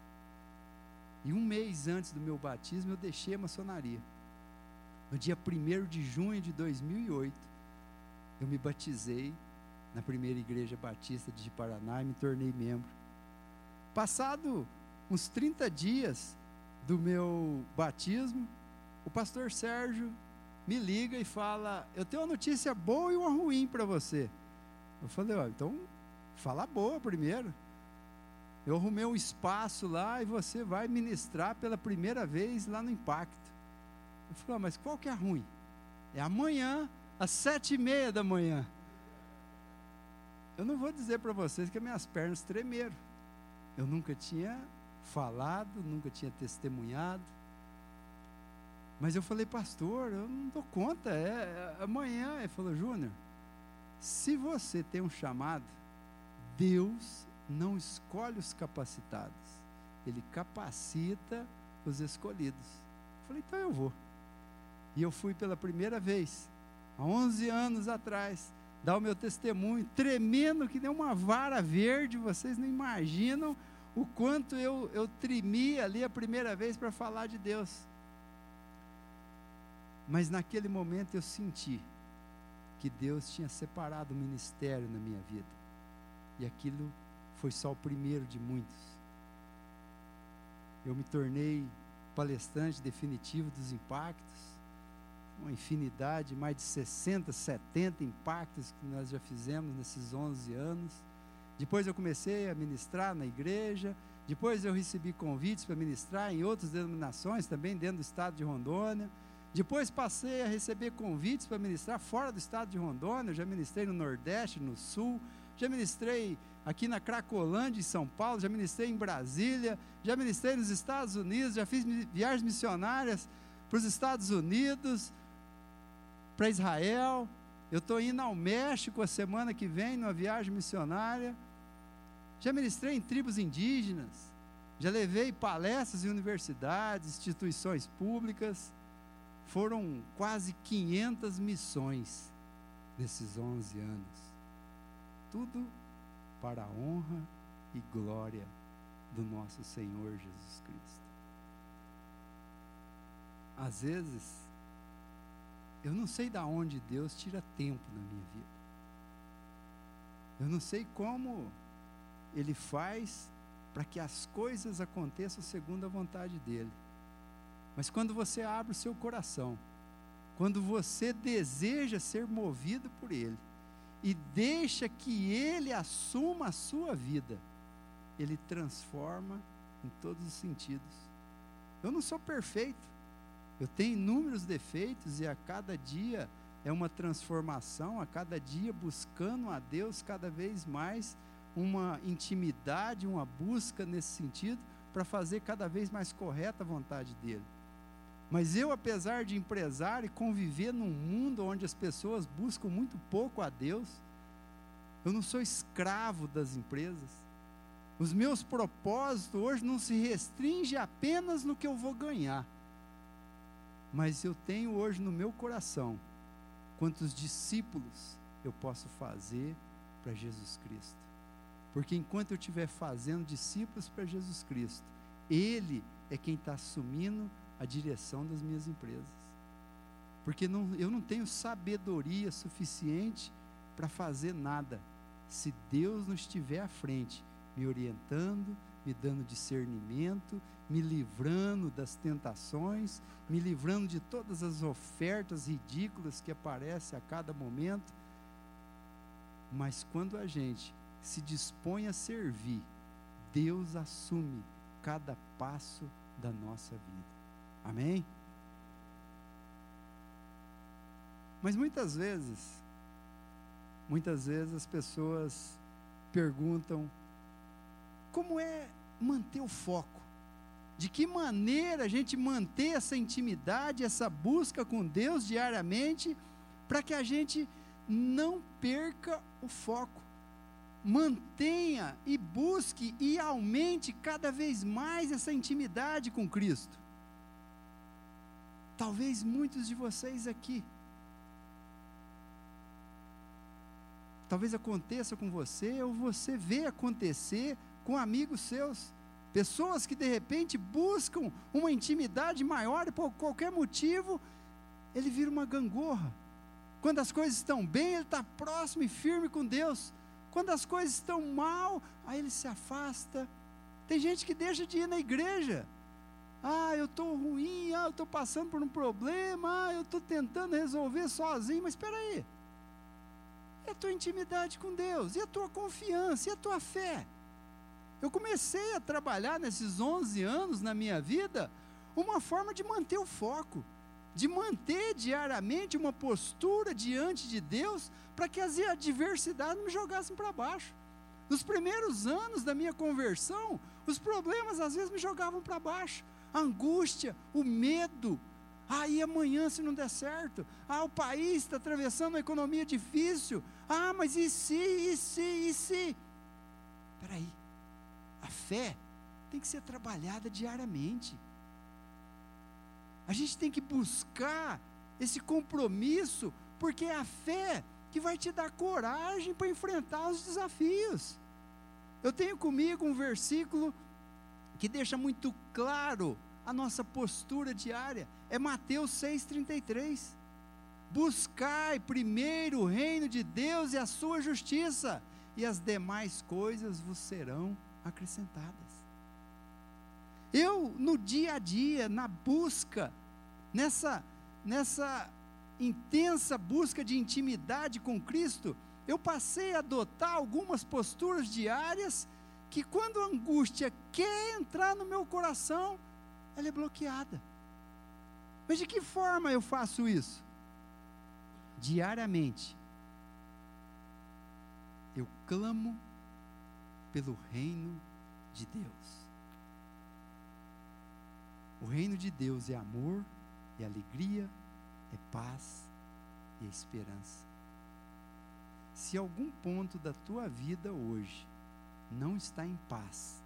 E um mês antes do meu batismo, eu deixei a maçonaria. No dia 1 de junho de 2008, eu me batizei na primeira igreja batista de Paraná e me tornei membro. Passado uns 30 dias do meu batismo, o pastor Sérgio me liga e fala: Eu tenho uma notícia boa e uma ruim para você. Eu falei: Ó, então fala boa primeiro. Eu arrumei um espaço lá e você vai ministrar pela primeira vez lá no Impacto. Eu falei: Mas qual que é ruim? É amanhã, às sete e meia da manhã. Eu não vou dizer para vocês que minhas pernas tremeram. Eu nunca tinha falado, nunca tinha testemunhado. Mas eu falei, pastor, eu não dou conta, é, é amanhã. Ele falou, Júnior, se você tem um chamado, Deus não escolhe os capacitados, Ele capacita os escolhidos. Eu falei, então eu vou. E eu fui pela primeira vez, há 11 anos atrás, dar o meu testemunho, tremendo que nem uma vara verde, vocês não imaginam o quanto eu, eu tremi ali a primeira vez para falar de Deus. Mas naquele momento eu senti que Deus tinha separado o ministério na minha vida. E aquilo foi só o primeiro de muitos. Eu me tornei palestrante definitivo dos impactos, uma infinidade, mais de 60, 70 impactos que nós já fizemos nesses 11 anos. Depois eu comecei a ministrar na igreja, depois eu recebi convites para ministrar em outras denominações, também dentro do estado de Rondônia. Depois passei a receber convites para ministrar fora do estado de Rondônia, já ministrei no Nordeste, no Sul, já ministrei aqui na Cracolândia, em São Paulo, já ministrei em Brasília, já ministrei nos Estados Unidos, já fiz viagens missionárias para os Estados Unidos, para Israel. Eu estou indo ao México a semana que vem, numa viagem missionária. Já ministrei em tribos indígenas, já levei palestras em universidades, instituições públicas foram quase 500 missões nesses 11 anos. Tudo para a honra e glória do nosso Senhor Jesus Cristo. Às vezes, eu não sei da onde Deus tira tempo na minha vida. Eu não sei como Ele faz para que as coisas aconteçam segundo a vontade dEle. Mas quando você abre o seu coração, quando você deseja ser movido por Ele, e deixa que Ele assuma a sua vida, Ele transforma em todos os sentidos. Eu não sou perfeito, eu tenho inúmeros defeitos e a cada dia é uma transformação, a cada dia buscando a Deus cada vez mais, uma intimidade, uma busca nesse sentido, para fazer cada vez mais correta a vontade dEle. Mas eu, apesar de empresário e conviver num mundo onde as pessoas buscam muito pouco a Deus, eu não sou escravo das empresas. Os meus propósitos hoje não se restringem apenas no que eu vou ganhar. Mas eu tenho hoje no meu coração quantos discípulos eu posso fazer para Jesus Cristo. Porque enquanto eu estiver fazendo discípulos para Jesus Cristo, Ele é quem está assumindo a direção das minhas empresas. Porque não, eu não tenho sabedoria suficiente para fazer nada. Se Deus não estiver à frente, me orientando, me dando discernimento, me livrando das tentações, me livrando de todas as ofertas ridículas que aparecem a cada momento. Mas quando a gente se dispõe a servir, Deus assume cada passo da nossa vida. Amém? Mas muitas vezes, muitas vezes as pessoas perguntam como é manter o foco? De que maneira a gente manter essa intimidade, essa busca com Deus diariamente, para que a gente não perca o foco? Mantenha e busque e aumente cada vez mais essa intimidade com Cristo. Talvez muitos de vocês aqui talvez aconteça com você, ou você vê acontecer com amigos seus. Pessoas que de repente buscam uma intimidade maior e por qualquer motivo, ele vira uma gangorra. Quando as coisas estão bem, ele está próximo e firme com Deus. Quando as coisas estão mal, aí ele se afasta. Tem gente que deixa de ir na igreja. Ah, eu estou ruim, ah, eu estou passando por um problema, ah, eu estou tentando resolver sozinho, mas espera aí. E a tua intimidade com Deus? E a tua confiança? E a tua fé? Eu comecei a trabalhar nesses 11 anos na minha vida uma forma de manter o foco, de manter diariamente uma postura diante de Deus para que as adversidades me jogassem para baixo. Nos primeiros anos da minha conversão, os problemas às vezes me jogavam para baixo. A angústia, o medo, ah, e amanhã se não der certo? Ah, o país está atravessando uma economia difícil. Ah, mas e se, e se, e se? Espera aí. A fé tem que ser trabalhada diariamente. A gente tem que buscar esse compromisso, porque é a fé que vai te dar coragem para enfrentar os desafios. Eu tenho comigo um versículo que deixa muito claro a nossa postura diária. É Mateus 6,33. Buscai primeiro o reino de Deus e a sua justiça, e as demais coisas vos serão acrescentadas. Eu, no dia a dia, na busca, nessa, nessa intensa busca de intimidade com Cristo, eu passei a adotar algumas posturas diárias que, quando a angústia quer entrar no meu coração, ela é bloqueada. Mas de que forma eu faço isso? Diariamente. Eu clamo pelo reino de Deus. O reino de Deus é amor, é alegria, é paz e é esperança. Se algum ponto da tua vida hoje não está em paz,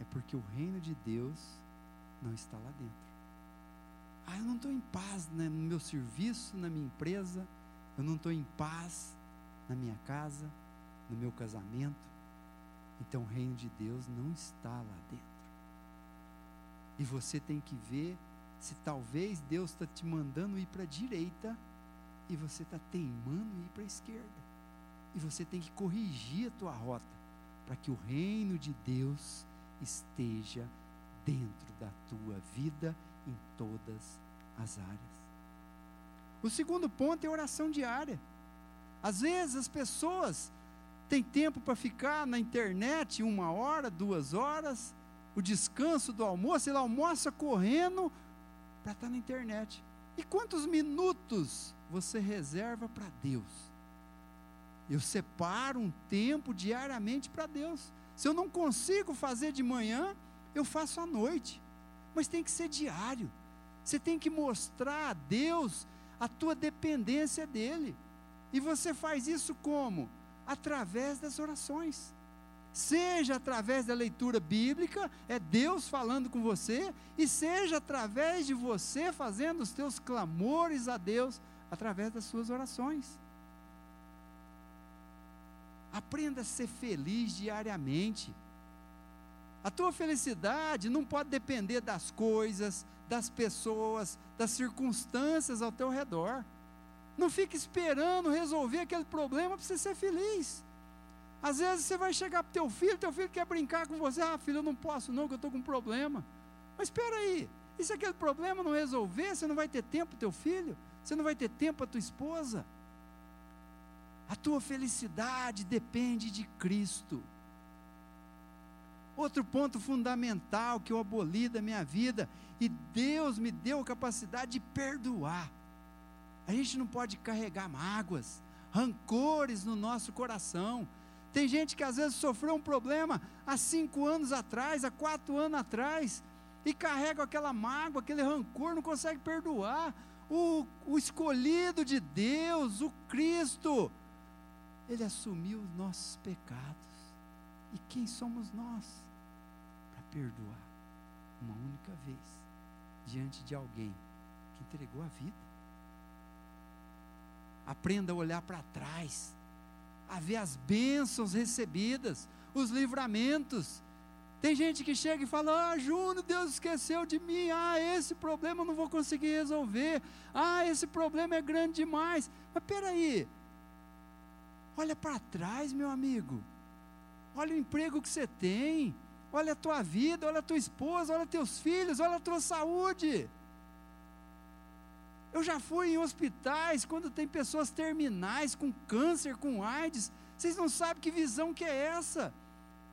é porque o reino de Deus não está lá dentro. Ah, eu não estou em paz né, no meu serviço, na minha empresa, eu não estou em paz na minha casa, no meu casamento. Então o reino de Deus não está lá dentro. E você tem que ver se talvez Deus está te mandando ir para a direita e você está teimando ir para a esquerda. E você tem que corrigir a tua rota para que o reino de Deus esteja dentro da tua vida em todas as áreas. O segundo ponto é oração diária. Às vezes as pessoas têm tempo para ficar na internet uma hora, duas horas, o descanso do almoço, ele almoça correndo para estar na internet. E quantos minutos você reserva para Deus? Eu separo um tempo diariamente para Deus. Se eu não consigo fazer de manhã, eu faço à noite, mas tem que ser diário. Você tem que mostrar a Deus a tua dependência dele. E você faz isso como? Através das orações. Seja através da leitura bíblica, é Deus falando com você, e seja através de você fazendo os teus clamores a Deus através das suas orações. Aprenda a ser feliz diariamente. A tua felicidade não pode depender das coisas, das pessoas, das circunstâncias ao teu redor. Não fique esperando resolver aquele problema para você ser feliz. Às vezes você vai chegar para teu filho, teu filho quer brincar com você, ah filho, eu não posso não, que eu estou com um problema. Mas espera aí, e se aquele problema não resolver, você não vai ter tempo para teu filho? Você não vai ter tempo para a tua esposa? A tua felicidade depende de Cristo. Outro ponto fundamental que eu aboli da minha vida, e Deus me deu a capacidade de perdoar. A gente não pode carregar mágoas, rancores no nosso coração. Tem gente que às vezes sofreu um problema há cinco anos atrás, há quatro anos atrás, e carrega aquela mágoa, aquele rancor, não consegue perdoar. O, o escolhido de Deus, o Cristo, ele assumiu os nossos pecados. E quem somos nós para perdoar uma única vez diante de alguém que entregou a vida? Aprenda a olhar para trás, a ver as bênçãos recebidas, os livramentos. Tem gente que chega e fala: Ah, Júnior, Deus esqueceu de mim. Ah, esse problema eu não vou conseguir resolver. Ah, esse problema é grande demais. Mas peraí, olha para trás, meu amigo. Olha o emprego que você tem. Olha a tua vida, olha a tua esposa, olha teus filhos, olha a tua saúde. Eu já fui em hospitais quando tem pessoas terminais com câncer, com AIDS. Vocês não sabem que visão que é essa.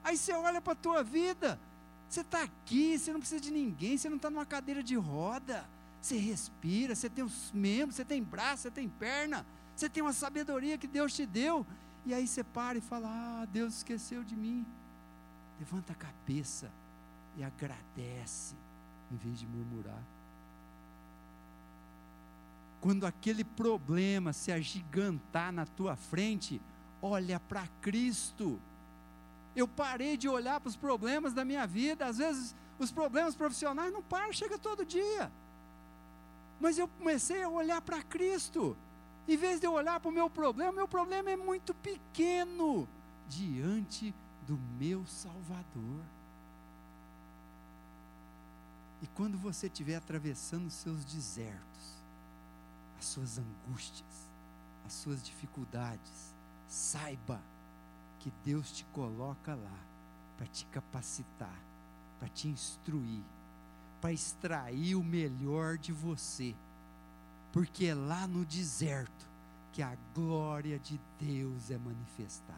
Aí você olha para a tua vida. Você está aqui, você não precisa de ninguém, você não está numa cadeira de roda. Você respira, você tem os membros, você tem braço, você tem perna, você tem uma sabedoria que Deus te deu. E aí você para e fala: Ah, Deus esqueceu de mim. Levanta a cabeça e agradece, em vez de murmurar quando aquele problema se agigantar na tua frente, olha para Cristo. Eu parei de olhar para os problemas da minha vida, às vezes os problemas profissionais não param, chega todo dia. Mas eu comecei a olhar para Cristo. Em vez de eu olhar para o meu problema, meu problema é muito pequeno diante do meu Salvador. E quando você estiver atravessando seus desertos, as suas angústias, as suas dificuldades, saiba que Deus te coloca lá para te capacitar, para te instruir, para extrair o melhor de você, porque é lá no deserto que a glória de Deus é manifestada.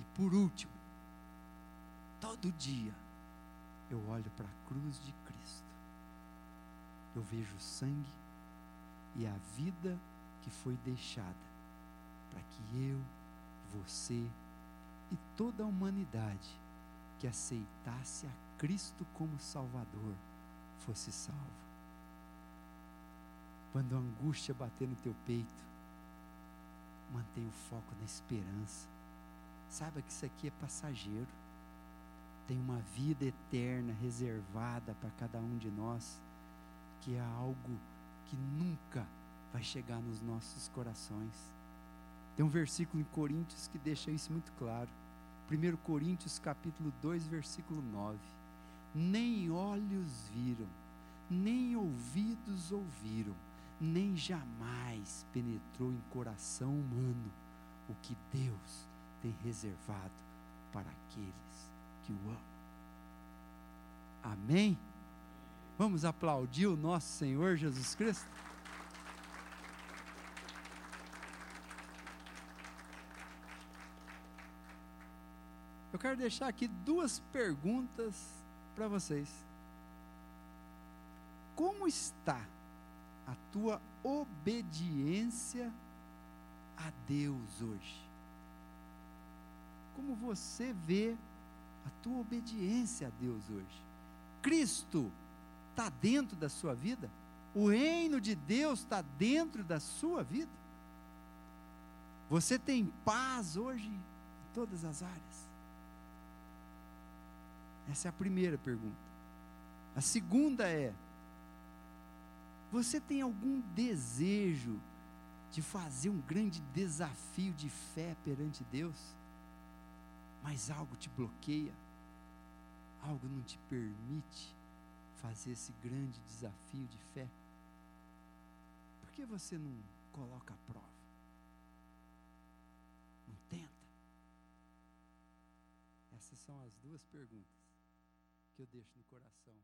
E por último, todo dia eu olho para a cruz de eu vejo o sangue e a vida que foi deixada para que eu, você e toda a humanidade que aceitasse a Cristo como Salvador fosse salvo. Quando a angústia bater no teu peito, mantenha o foco na esperança. Saiba que isso aqui é passageiro. Tem uma vida eterna reservada para cada um de nós que é algo que nunca vai chegar nos nossos corações. Tem um versículo em Coríntios que deixa isso muito claro. 1 Coríntios capítulo 2, versículo 9. Nem olhos viram, nem ouvidos ouviram, nem jamais penetrou em coração humano o que Deus tem reservado para aqueles que o amam. Amém? Vamos aplaudir o nosso Senhor Jesus Cristo? Eu quero deixar aqui duas perguntas para vocês. Como está a tua obediência a Deus hoje? Como você vê a tua obediência a Deus hoje? Cristo está dentro da sua vida? O reino de Deus está dentro da sua vida? Você tem paz hoje em todas as áreas? Essa é a primeira pergunta. A segunda é: você tem algum desejo de fazer um grande desafio de fé perante Deus? Mas algo te bloqueia? Algo não te permite fazer esse grande desafio de fé? Por que você não coloca a prova? Não tenta? Essas são as duas perguntas que eu deixo no coração